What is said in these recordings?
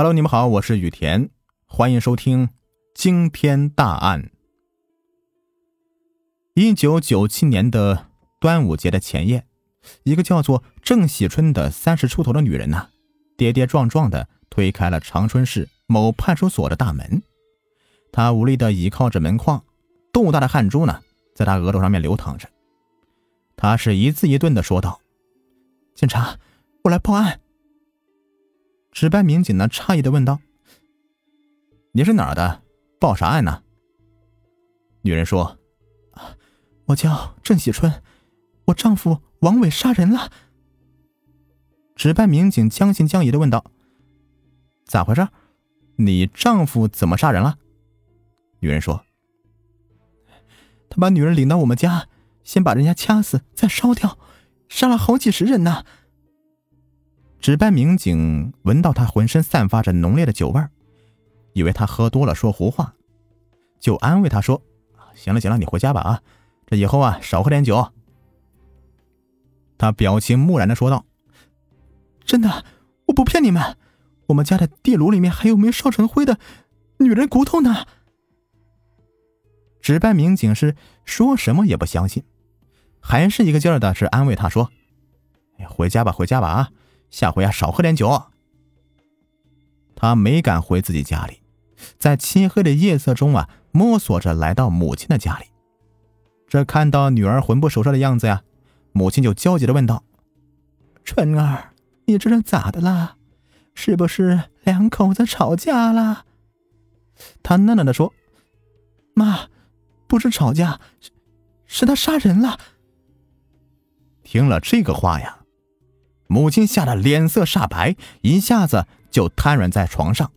Hello，你们好，我是雨田，欢迎收听惊天大案。一九九七年的端午节的前夜，一个叫做郑喜春的三十出头的女人呢，跌跌撞撞的推开了长春市某派出所的大门。她无力的倚靠着门框，豆大的汗珠呢，在她额头上面流淌着。她是一字一顿的说道：“警察，我来报案。”值班民警呢，诧异的问道：“你是哪儿的？报啥案呢？”女人说：“我叫郑喜春，我丈夫王伟杀人了。”值班民警将信将疑的问道：“咋回事？你丈夫怎么杀人了？”女人说：“他把女人领到我们家，先把人家掐死，再烧掉，杀了好几十人呢。”值班民警闻到他浑身散发着浓烈的酒味儿，以为他喝多了说胡话，就安慰他说：“行了行了，你回家吧啊，这以后啊少喝点酒。”他表情木然的说道：“真的，我不骗你们，我们家的地炉里面还有没烧成灰的女人骨头呢。”值班民警是说什么也不相信，还是一个劲儿的是安慰他说：“哎，回家吧，回家吧啊。”下回啊，少喝点酒。他没敢回自己家里，在漆黑的夜色中啊，摸索着来到母亲的家里。这看到女儿魂不守舍的样子呀，母亲就焦急的问道：“春儿，你这是咋的啦？是不是两口子吵架了？”他喃喃的说：“妈，不是吵架，是是他杀人了。”听了这个话呀。母亲吓得脸色煞白，一下子就瘫软在床上。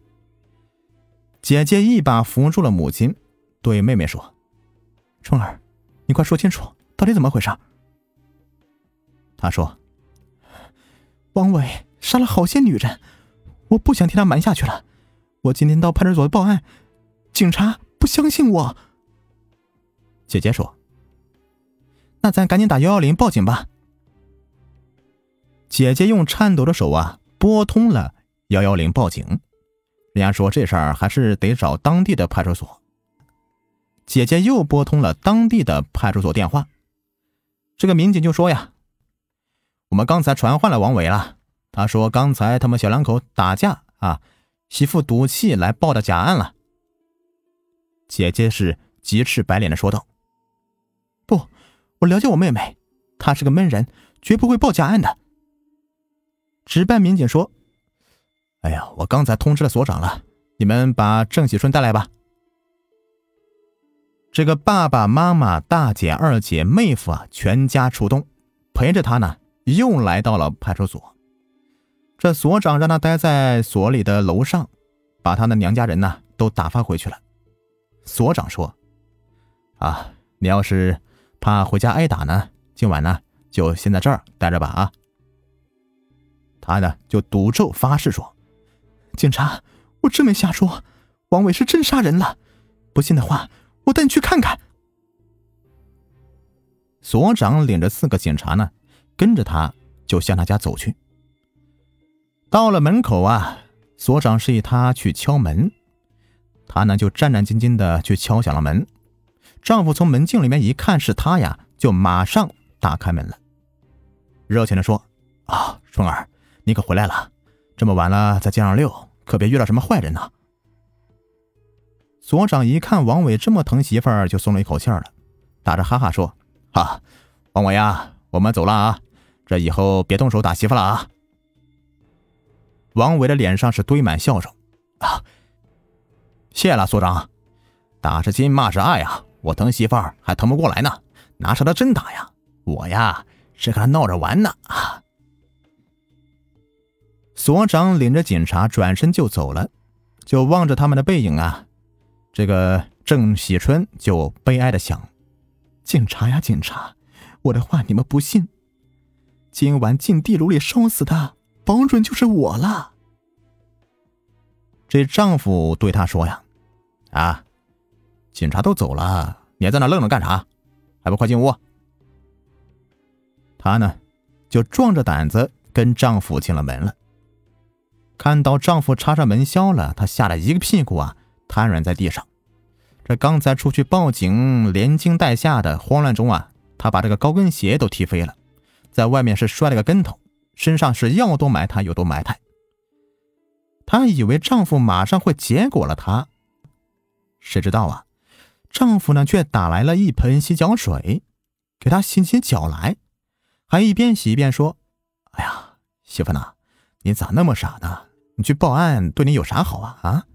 姐姐一把扶住了母亲，对妹妹说：“春儿，你快说清楚，到底怎么回事？”她说：“王伟杀了好些女人，我不想替他瞒下去了。我今天到派出所报案，警察不相信我。”姐姐说：“那咱赶紧打幺幺零报警吧。”姐姐用颤抖的手啊拨通了幺幺零报警，人家说这事儿还是得找当地的派出所。姐姐又拨通了当地的派出所电话，这个民警就说呀：“我们刚才传唤了王伟了，他说刚才他们小两口打架啊，媳妇赌气来报的假案了。”姐姐是急赤白脸的说道：“不，我了解我妹妹，她是个闷人，绝不会报假案的。”值班民警说：“哎呀，我刚才通知了所长了，你们把郑喜春带来吧。”这个爸爸妈妈、大姐、二姐、妹夫啊，全家出动，陪着他呢，又来到了派出所。这所长让他待在所里的楼上，把他的娘家人呢都打发回去了。所长说：“啊，你要是怕回家挨打呢，今晚呢就先在这儿待着吧。”啊。他呢就赌咒发誓说：“警察，我真没瞎说，王伟是真杀人了。不信的话，我带你去看看。”所长领着四个警察呢，跟着他就向他家走去。到了门口啊，所长示意他去敲门，他呢就战战兢兢的去敲响了门。丈夫从门镜里面一看是他呀，就马上打开门了，热情的说：“啊，春儿。”你可回来了，这么晚了在街上溜，可别遇到什么坏人呢。所长一看王伟这么疼媳妇儿，就松了一口气了，打着哈哈说：“哈，王伟呀，我们走了啊，这以后别动手打媳妇了啊。”王伟的脸上是堆满笑容，啊，谢了所长，打是亲，骂是爱呀，我疼媳妇儿还疼不过来呢，哪舍得真打呀？我呀是和他闹着玩呢啊。所长领着警察转身就走了，就望着他们的背影啊，这个郑喜春就悲哀的想：警察呀，警察，我的话你们不信，今晚进地炉里烧死的，保准就是我了。这丈夫对她说呀：“啊，警察都走了，你还在那愣着干啥？还不快进屋！”她呢，就壮着胆子跟丈夫进了门了。看到丈夫插上门销了，她吓得一个屁股啊，瘫软在地上。这刚才出去报警，连惊带吓的，慌乱中啊，她把这个高跟鞋都踢飞了，在外面是摔了个跟头，身上是要多埋汰有多埋汰。她以为丈夫马上会结果了她，谁知道啊，丈夫呢却打来了一盆洗脚水，给她洗起脚来，还一边洗一边说：“哎呀，媳妇呐，你咋那么傻呢？去报案对你有啥好啊？啊？”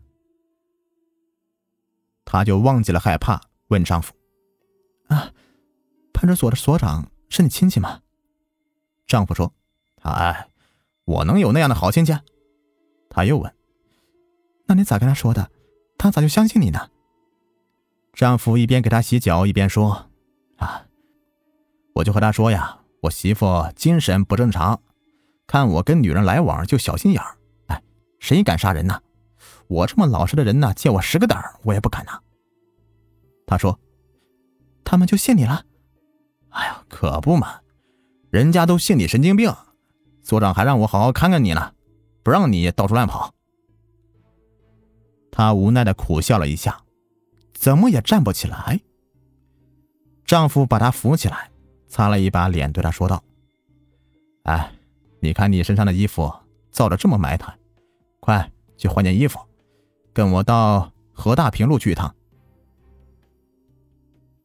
她就忘记了害怕，问丈夫：“啊，派出所的所长是你亲戚吗？”丈夫说：“哎，我能有那样的好亲戚？”她又问：“那你咋跟他说的？他咋就相信你呢？”丈夫一边给她洗脚，一边说：“啊，我就和他说呀，我媳妇精神不正常，看我跟女人来往就小心眼儿。谁敢杀人呢？”我这么老实的人呢，借我十个胆儿，我也不敢呐。他说：“他们就信你了？”哎呀，可不嘛，人家都信你神经病，所长还让我好好看看你呢，不让你到处乱跑。她无奈的苦笑了一下，怎么也站不起来。丈夫把她扶起来，擦了一把脸，对她说道：“哎，你看你身上的衣服造的这么埋汰，快去换件衣服。”跟我到河大平路去一趟。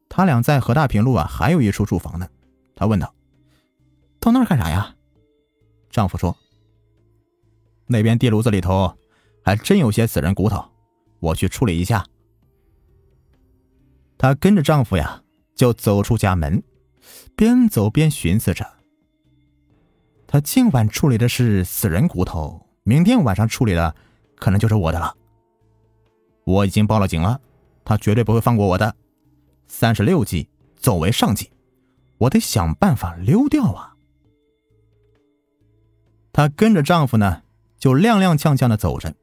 他俩在河大平路啊，还有一处住房呢。他问道：“到那儿干啥呀？”丈夫说：“那边地炉子里头还真有些死人骨头，我去处理一下。”她跟着丈夫呀，就走出家门，边走边寻思着：他今晚处理的是死人骨头，明天晚上处理的可能就是我的了。我已经报了警了，他绝对不会放过我的。三十六计，走为上计，我得想办法溜掉啊！她跟着丈夫呢，就踉踉跄跄的走着。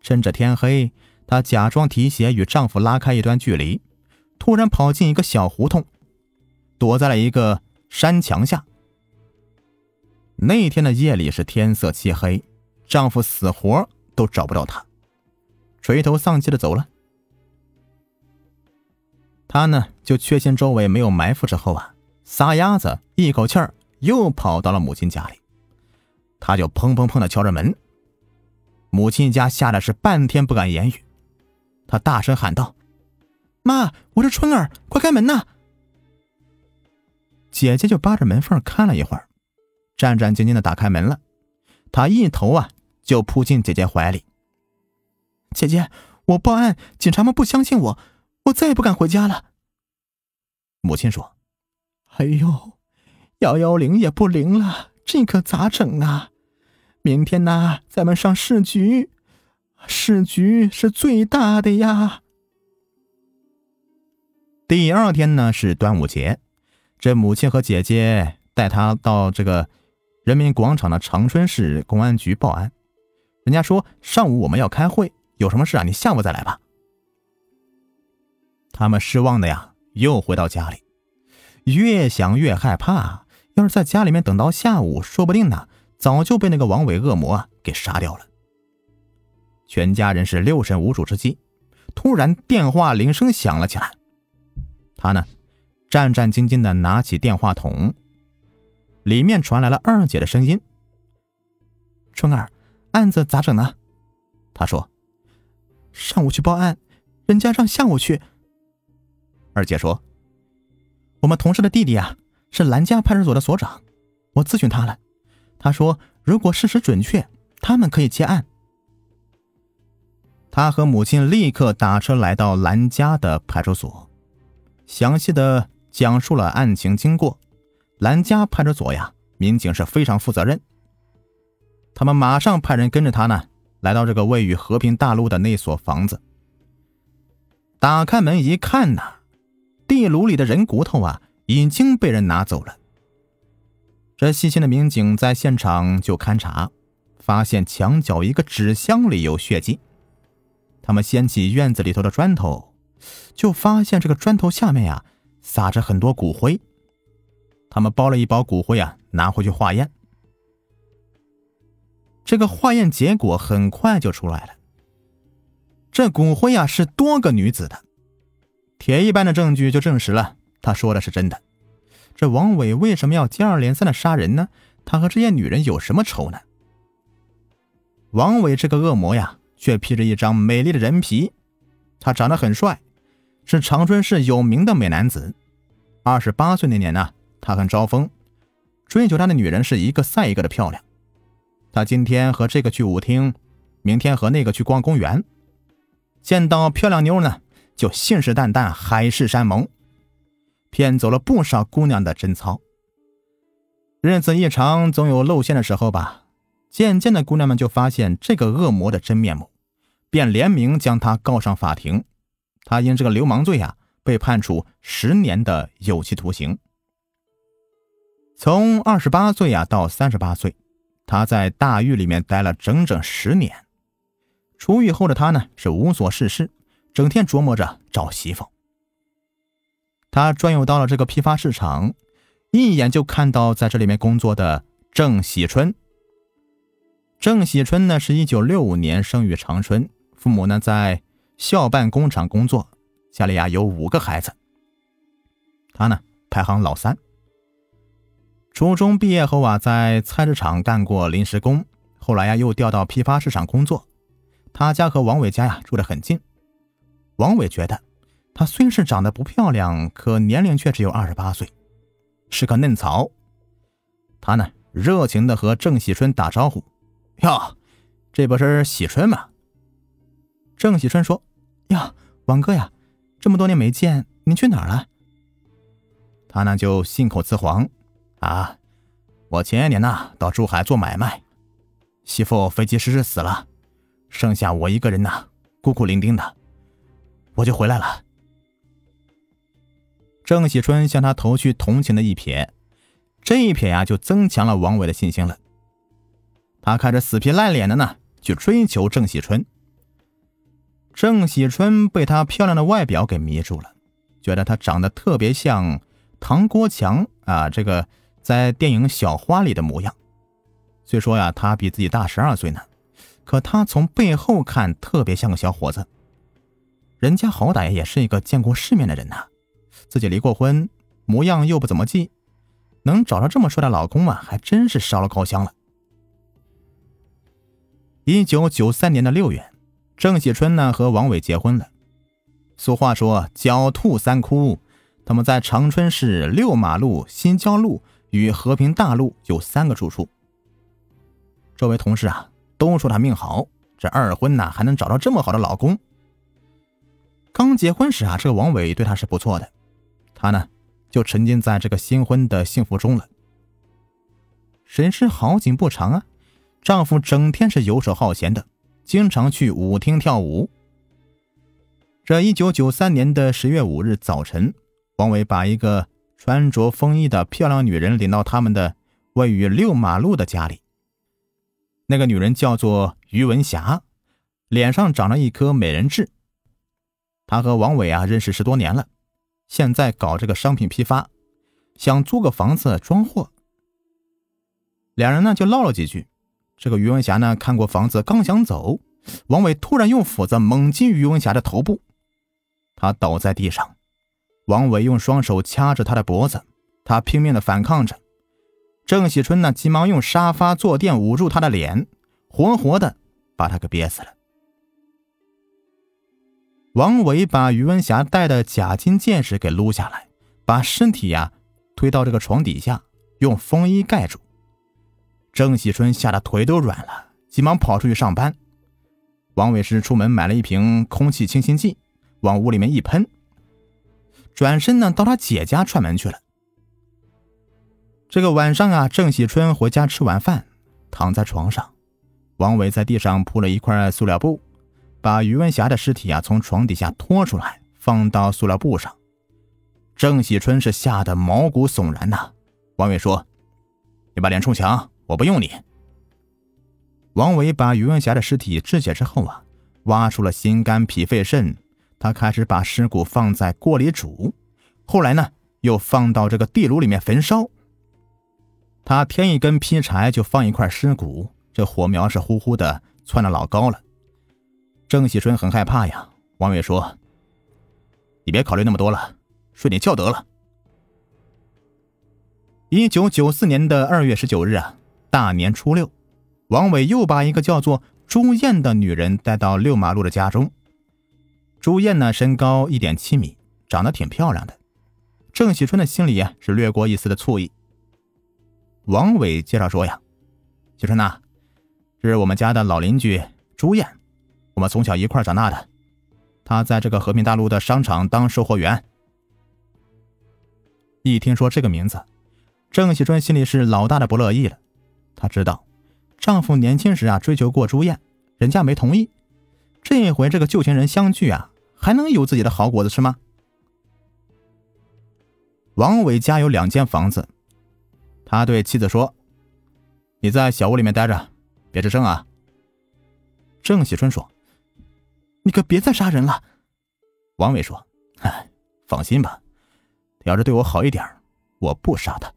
趁着天黑，她假装提鞋与丈夫拉开一段距离，突然跑进一个小胡同，躲在了一个山墙下。那天的夜里是天色漆黑，丈夫死活都找不到她。垂头丧气的走了。她呢，就确信周围没有埋伏之后啊，撒丫子一口气儿又跑到了母亲家里。她就砰砰砰的敲着门，母亲家吓得是半天不敢言语。她大声喊道：“妈，我是春儿，快开门呐！”姐姐就扒着门缝看了一会儿，战战兢兢的打开门了。她一头啊就扑进姐姐怀里。姐姐，我报案，警察们不相信我，我再也不敢回家了。母亲说：“哎呦，幺幺零也不灵了，这可咋整啊？明天呢，咱们上市局，市局是最大的呀。”第二天呢是端午节，这母亲和姐姐带他到这个人民广场的长春市公安局报案。人家说上午我们要开会。有什么事啊？你下午再来吧。他们失望的呀，又回到家里，越想越害怕。要是在家里面等到下午，说不定呢，早就被那个王伟恶魔给杀掉了。全家人是六神无主之际，突然电话铃声响了起来。他呢，战战兢兢的拿起电话筒，里面传来了二姐的声音：“春儿，案子咋整呢？”他说。上午去报案，人家让下午去。二姐说：“我们同事的弟弟啊，是兰家派出所的所长，我咨询他了，他说如果事实准确，他们可以接案。”他和母亲立刻打车来到兰家的派出所，详细的讲述了案情经过。兰家派出所呀，民警是非常负责任，他们马上派人跟着他呢。来到这个位于和平大路的那所房子，打开门一看呐，地炉里的人骨头啊已经被人拿走了。这细心的民警在现场就勘查，发现墙角一个纸箱里有血迹。他们掀起院子里头的砖头，就发现这个砖头下面呀撒着很多骨灰。他们包了一包骨灰啊，拿回去化验。这个化验结果很快就出来了。这骨灰啊是多个女子的，铁一般的证据就证实了他说的是真的。这王伟为什么要接二连三的杀人呢？他和这些女人有什么仇呢？王伟这个恶魔呀，却披着一张美丽的人皮，他长得很帅，是长春市有名的美男子。二十八岁那年呢，他很招风，追求他的女人是一个赛一个的漂亮。他今天和这个去舞厅，明天和那个去逛公园。见到漂亮妞呢，就信誓旦旦海誓山盟，骗走了不少姑娘的贞操。日子一长，总有露馅的时候吧。渐渐的，姑娘们就发现这个恶魔的真面目，便联名将他告上法庭。他因这个流氓罪啊，被判处十年的有期徒刑。从二十八岁啊到三十八岁，他在大狱里面待了整整十年。出狱后的他呢，是无所事事，整天琢磨着找媳妇。他转悠到了这个批发市场，一眼就看到在这里面工作的郑喜春。郑喜春呢，是一九六五年生于长春，父母呢在校办工厂工作，家里呀有五个孩子。他呢排行老三。初中毕业后啊，在菜市场干过临时工，后来呀又调到批发市场工作。他家和王伟家呀住得很近。王伟觉得，她虽是长得不漂亮，可年龄却只有二十八岁，是个嫩草。他呢，热情的和郑喜春打招呼：“哟，这不是喜春吗？”郑喜春说：“呀，王哥呀，这么多年没见，您去哪儿了？”他呢就信口雌黄：“啊，我前些年呢到珠海做买卖，媳妇飞机失事死了。”剩下我一个人呐，孤苦伶仃的，我就回来了。郑喜春向他投去同情的一瞥，这一瞥呀，就增强了王伟的信心了。他开始死皮赖脸的呢，去追求郑喜春。郑喜春被她漂亮的外表给迷住了，觉得她长得特别像唐国强啊，这个在电影《小花》里的模样。虽说呀，他比自己大十二岁呢。可他从背后看特别像个小伙子，人家好歹也是一个见过世面的人呐，自己离过婚，模样又不怎么济，能找到这么帅的老公啊，还真是烧了高香了。一九九三年的六月，郑喜春呢和王伟结婚了。俗话说“狡兔三窟”，他们在长春市六马路新交路与和平大陆有三个住处。这位同事啊。都说他命好，这二婚呐还能找到这么好的老公。刚结婚时啊，这个王伟对她是不错的，她呢就沉浸在这个新婚的幸福中了。谁知好景不长啊，丈夫整天是游手好闲的，经常去舞厅跳舞。这一九九三年的十月五日早晨，王伟把一个穿着风衣的漂亮女人领到他们的位于六马路的家里。那个女人叫做于文霞，脸上长了一颗美人痣。她和王伟啊认识十多年了，现在搞这个商品批发，想租个房子装货。两人呢就唠了几句。这个于文霞呢看过房子，刚想走，王伟突然用斧子猛击于文霞的头部，她倒在地上。王伟用双手掐着她的脖子，她拼命的反抗着。郑喜春呢，急忙用沙发坐垫捂住他的脸，活活的把他给憋死了。王伟把于文霞戴的假金戒指给撸下来，把身体呀推到这个床底下，用风衣盖住。郑喜春吓得腿都软了，急忙跑出去上班。王伟是出门买了一瓶空气清新剂，往屋里面一喷，转身呢到他姐家串门去了。这个晚上啊，郑喜春回家吃完饭，躺在床上，王伟在地上铺了一块塑料布，把于文霞的尸体啊从床底下拖出来，放到塑料布上。郑喜春是吓得毛骨悚然呐。王伟说：“你把脸冲墙，我不用你。”王伟把于文霞的尸体肢解之后啊，挖出了心肝脾肺肾，他开始把尸骨放在锅里煮，后来呢，又放到这个地炉里面焚烧。他添一根劈柴，就放一块尸骨，这火苗是呼呼的窜得老高了。郑喜春很害怕呀。王伟说：“你别考虑那么多了，睡点觉得了。”一九九四年的二月十九日啊，大年初六，王伟又把一个叫做朱艳的女人带到六马路的家中。朱艳呢，身高一点七米，长得挺漂亮的。郑喜春的心里呀，是掠过一丝的醋意。王伟介绍说呀：“喜春呐，这是我们家的老邻居朱艳，我们从小一块长大的。她在这个和平大陆的商场当售货员。”一听说这个名字，郑喜春心里是老大的不乐意了。她知道，丈夫年轻时啊追求过朱艳，人家没同意。这一回这个旧情人相聚啊，还能有自己的好果子吃吗？王伟家有两间房子，他对妻子说：“你在小屋里面待着，别吱声啊。”郑喜春说：“你可别再杀人了。”王伟说：“哎，放心吧，他要是对我好一点，我不杀他。”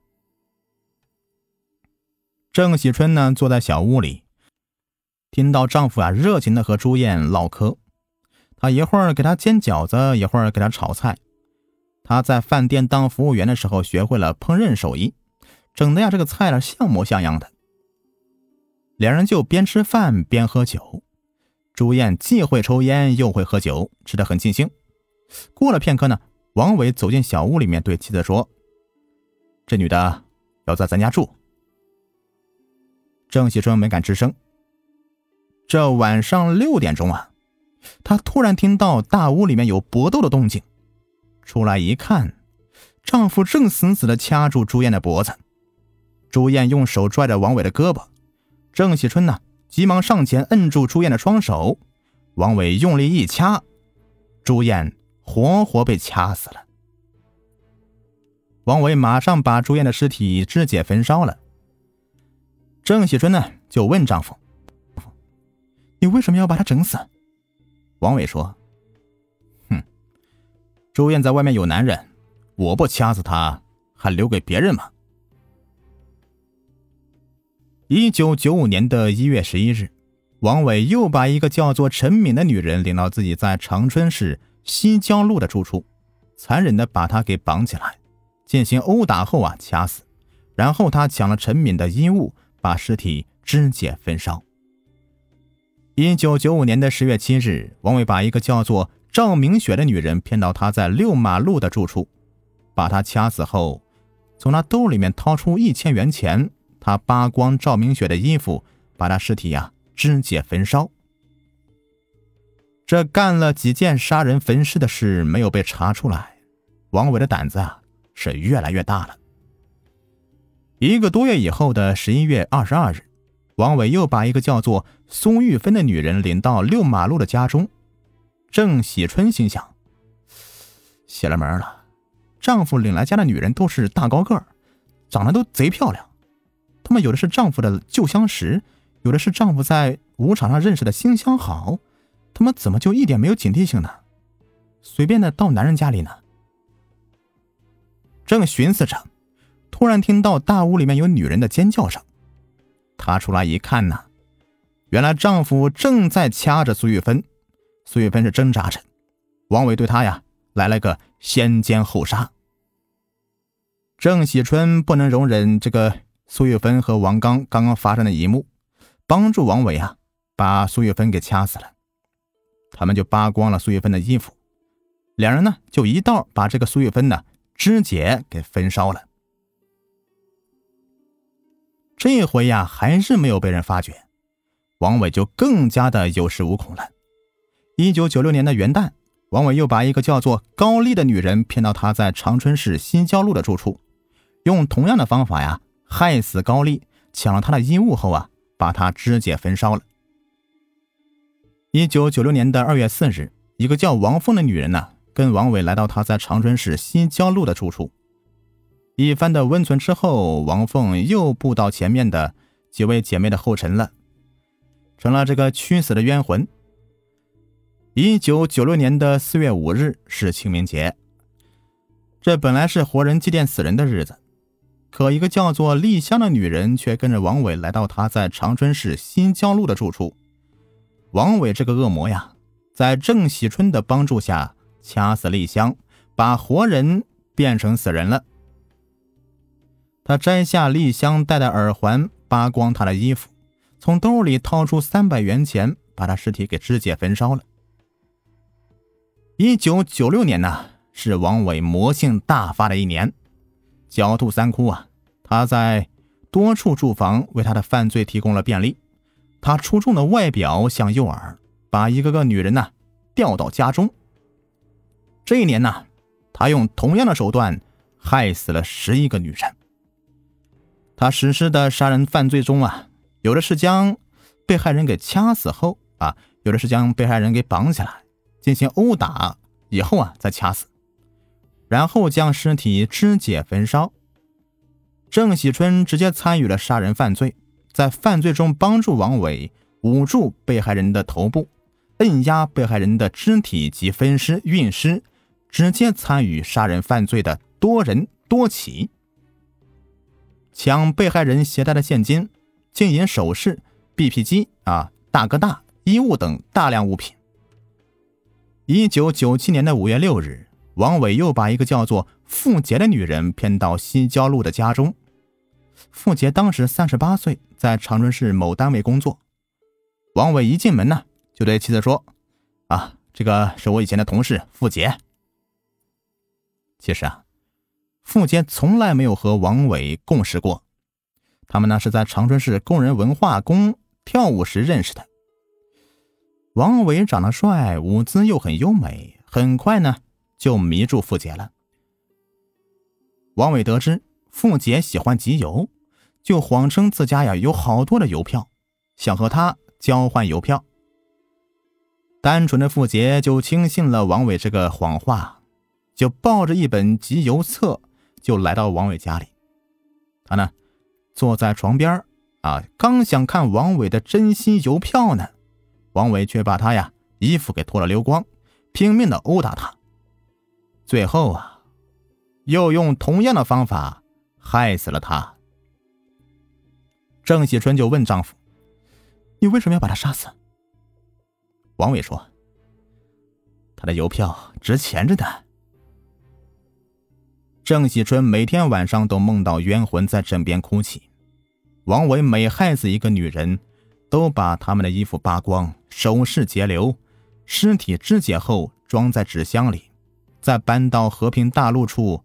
郑喜春呢，坐在小屋里。听到丈夫啊热情的和朱艳唠嗑，他一会儿给他煎饺子，一会儿给他炒菜。他在饭店当服务员的时候学会了烹饪手艺，整的呀这个菜呢像模像样的。两人就边吃饭边喝酒。朱艳既会抽烟又会喝酒，吃得很尽兴。过了片刻呢，王伟走进小屋里面，对妻子说：“这女的要在咱家住。”郑喜春没敢吱声。这晚上六点钟啊，他突然听到大屋里面有搏斗的动静，出来一看，丈夫正死死的掐住朱艳的脖子。朱艳用手拽着王伟的胳膊，郑喜春呢急忙上前摁住朱艳的双手，王伟用力一掐，朱艳活活被掐死了。王伟马上把朱艳的尸体肢解焚烧了。郑喜春呢就问丈夫。你为什么要把他整死？王伟说：“哼，周燕在外面有男人，我不掐死她，还留给别人吗？”一九九五年的一月十一日，王伟又把一个叫做陈敏的女人领到自己在长春市西郊路的住处，残忍的把她给绑起来，进行殴打后啊掐死，然后他抢了陈敏的衣物，把尸体肢解焚烧。一九九五年的十月七日，王伟把一个叫做赵明雪的女人骗到他在六马路的住处，把她掐死后，从她兜里面掏出一千元钱，他扒光赵明雪的衣服，把她尸体呀肢解焚烧。这干了几件杀人焚尸的事，没有被查出来，王伟的胆子啊是越来越大了。一个多月以后的十一月二十二日。王伟又把一个叫做苏玉芬的女人领到六马路的家中。郑喜春心想：邪了门了，丈夫领来家的女人都是大高个儿，长得都贼漂亮。她们有的是丈夫的旧相识，有的是丈夫在舞场上认识的新相好。她们怎么就一点没有警惕性呢？随便的到男人家里呢？正寻思着，突然听到大屋里面有女人的尖叫声。她出来一看呢，原来丈夫正在掐着苏玉芬，苏玉芬是挣扎着，王伟对她呀来了个先奸后杀。郑喜春不能容忍这个苏玉芬和王刚刚刚发生的一幕，帮助王伟啊把苏玉芬给掐死了。他们就扒光了苏玉芬的衣服，两人呢就一道把这个苏玉芬呢肢解给焚烧了。这回呀，还是没有被人发觉，王伟就更加的有恃无恐了。一九九六年的元旦，王伟又把一个叫做高丽的女人骗到他在长春市西郊路的住处，用同样的方法呀，害死高丽，抢了她的衣物后啊，把她肢解焚烧了。一九九六年的二月四日，一个叫王凤的女人呢，跟王伟来到他在长春市西郊路的住处。一番的温存之后，王凤又步到前面的几位姐妹的后尘了，成了这个屈死的冤魂。一九九六年的四月五日是清明节，这本来是活人祭奠死人的日子，可一个叫做丽香的女人却跟着王伟来到他在长春市新郊路的住处。王伟这个恶魔呀，在郑喜春的帮助下掐死丽香，把活人变成死人了。他摘下丽香戴的耳环，扒光她的衣服，从兜里掏出三百元钱，把她尸体给肢解焚烧了。一九九六年呢，是王伟魔性大发的一年。狡兔三窟啊！他在多处住房为他的犯罪提供了便利。他出众的外表像诱饵，把一个个女人呢调到家中。这一年呢，他用同样的手段害死了十一个女人。他实施的杀人犯罪中啊，有的是将被害人给掐死后啊，有的是将被害人给绑起来进行殴打以后啊再掐死。然后将尸体肢解焚烧。郑喜春直接参与了杀人犯罪，在犯罪中帮助王伟捂住被害人的头部，摁压被害人的肢体及分尸、运尸，直接参与杀人犯罪的多人多起。抢被害人携带的现金、金银首饰、BP 机啊、大哥大、衣物等大量物品。一九九七年的五月六日。王伟又把一个叫做付杰的女人骗到西郊路的家中。付杰当时三十八岁，在长春市某单位工作。王伟一进门呢，就对妻子说：“啊，这个是我以前的同事付杰。”其实啊，付杰从来没有和王伟共事过，他们呢是在长春市工人文化宫跳舞时认识的。王伟长得帅，舞姿又很优美，很快呢。就迷住付杰了。王伟得知付杰喜欢集邮，就谎称自家呀有好多的邮票，想和他交换邮票。单纯的付杰就轻信了王伟这个谎话，就抱着一本集邮册就来到王伟家里。他呢坐在床边啊，刚想看王伟的真心邮票呢，王伟却把他呀衣服给脱了溜光，拼命的殴打他。最后啊，又用同样的方法害死了他。郑喜春就问丈夫：“你为什么要把他杀死？”王伟说：“他的邮票值钱着呢。”郑喜春每天晚上都梦到冤魂在枕边哭泣。王伟每害死一个女人，都把他们的衣服扒光，首饰截留，尸体肢解后装在纸箱里。再搬到和平大路处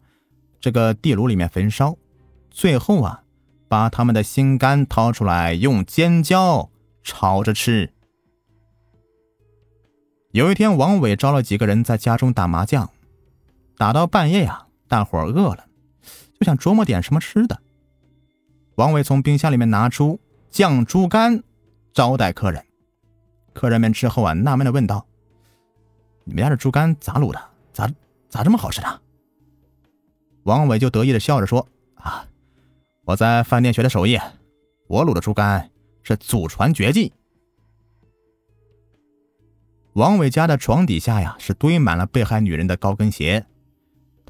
这个地炉里面焚烧，最后啊，把他们的心肝掏出来用尖椒炒着吃。有一天，王伟招了几个人在家中打麻将，打到半夜呀，大伙儿饿了，就想琢磨点什么吃的。王伟从冰箱里面拿出酱猪肝招待客人，客人们吃后啊，纳闷的问道：“你们家这猪肝咋卤的？咋？”咋这么好吃呢？王伟就得意的笑着说：“啊，我在饭店学的手艺，我卤的猪肝是祖传绝技。”王伟家的床底下呀，是堆满了被害女人的高跟鞋。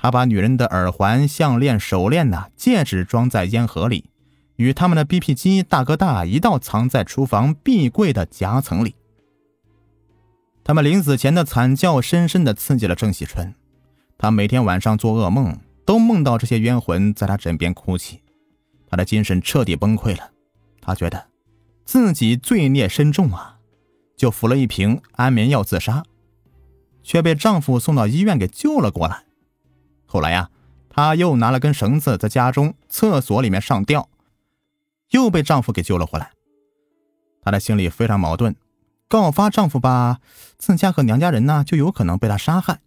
他把女人的耳环、项链、手链呐、戒指装在烟盒里，与他们的 BP 机、大哥大一道藏在厨房壁柜的夹层里。他们临死前的惨叫，深深的刺激了郑喜春。他每天晚上做噩梦，都梦到这些冤魂在他枕边哭泣，他的精神彻底崩溃了。他觉得自己罪孽深重啊，就服了一瓶安眠药自杀，却被丈夫送到医院给救了过来。后来呀，她又拿了根绳子在家中厕所里面上吊，又被丈夫给救了回来。她的心里非常矛盾，告发丈夫吧，自家和娘家人呢就有可能被他杀害。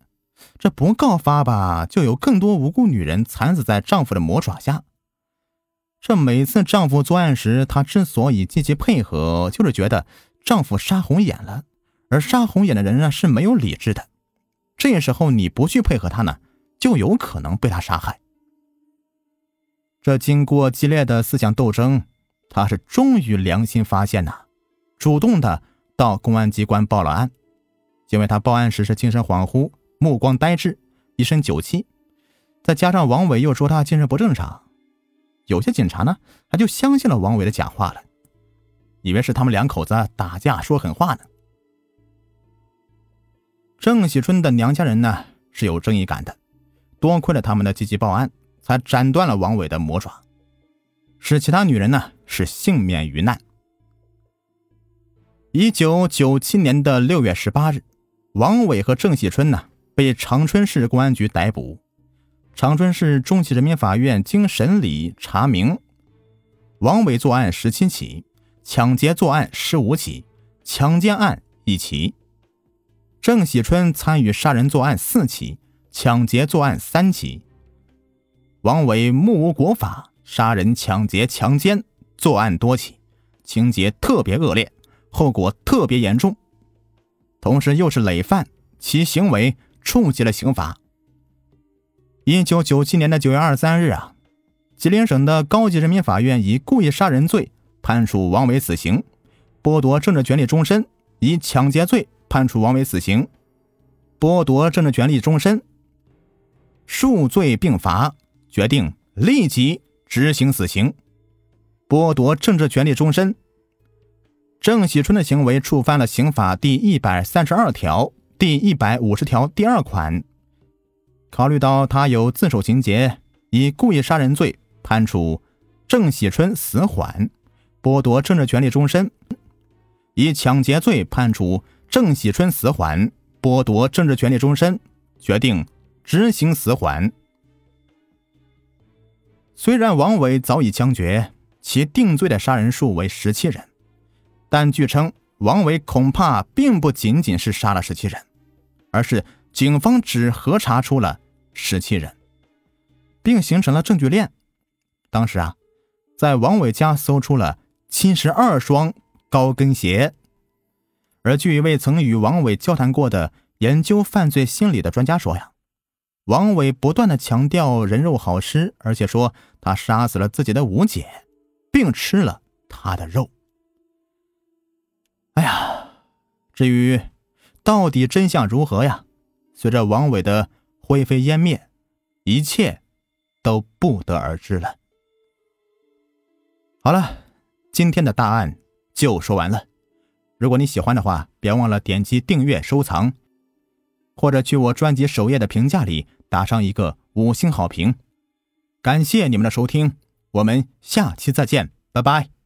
这不告发吧，就有更多无辜女人惨死在丈夫的魔爪下。这每次丈夫作案时，她之所以积极配合，就是觉得丈夫杀红眼了。而杀红眼的人呢是没有理智的，这时候你不去配合他呢，就有可能被他杀害。这经过激烈的思想斗争，他是终于良心发现呐，主动的到公安机关报了案。因为他报案时是精神恍惚。目光呆滞，一身酒气，再加上王伟又说他精神不正常，有些警察呢，还就相信了王伟的假话了，以为是他们两口子打架说狠话呢。郑喜春的娘家人呢是有正义感的，多亏了他们的积极报案，才斩断了王伟的魔爪，使其他女人呢是幸免于难。一九九七年的六月十八日，王伟和郑喜春呢被长春市公安局逮捕。长春市中级人民法院经审理查明，王伟作案十七起，抢劫作案十五起，强奸案一起；郑喜春参与杀人作案四起，抢劫作案三起。王伟目无国法，杀人、抢劫、强奸作案多起，情节特别恶劣。后果特别严重，同时又是累犯，其行为触及了刑法。一九九七年的九月二十三日啊，吉林省的高级人民法院以故意杀人罪判处王伟死刑，剥夺政治权利终身；以抢劫罪判处王伟死刑，剥夺政治权利终身。数罪并罚，决定立即执行死刑，剥夺政治权利终身。郑喜春的行为触犯了刑法第一百三十二条、第一百五十条第二款。考虑到他有自首情节，以故意杀人罪判处郑喜春死缓，剥夺政治权利终身；以抢劫罪判处郑喜春死缓，剥夺政治权利终身，决定执行死缓。虽然王伟早已枪决，其定罪的杀人数为十七人。但据称，王伟恐怕并不仅仅是杀了十七人，而是警方只核查出了十七人，并形成了证据链。当时啊，在王伟家搜出了七十二双高跟鞋。而据一位曾与王伟交谈过的研究犯罪心理的专家说呀，王伟不断的强调人肉好吃，而且说他杀死了自己的五姐，并吃了他的肉。哎呀，至于到底真相如何呀？随着王伟的灰飞烟灭，一切都不得而知了。好了，今天的大案就说完了。如果你喜欢的话，别忘了点击订阅、收藏，或者去我专辑首页的评价里打上一个五星好评。感谢你们的收听，我们下期再见，拜拜。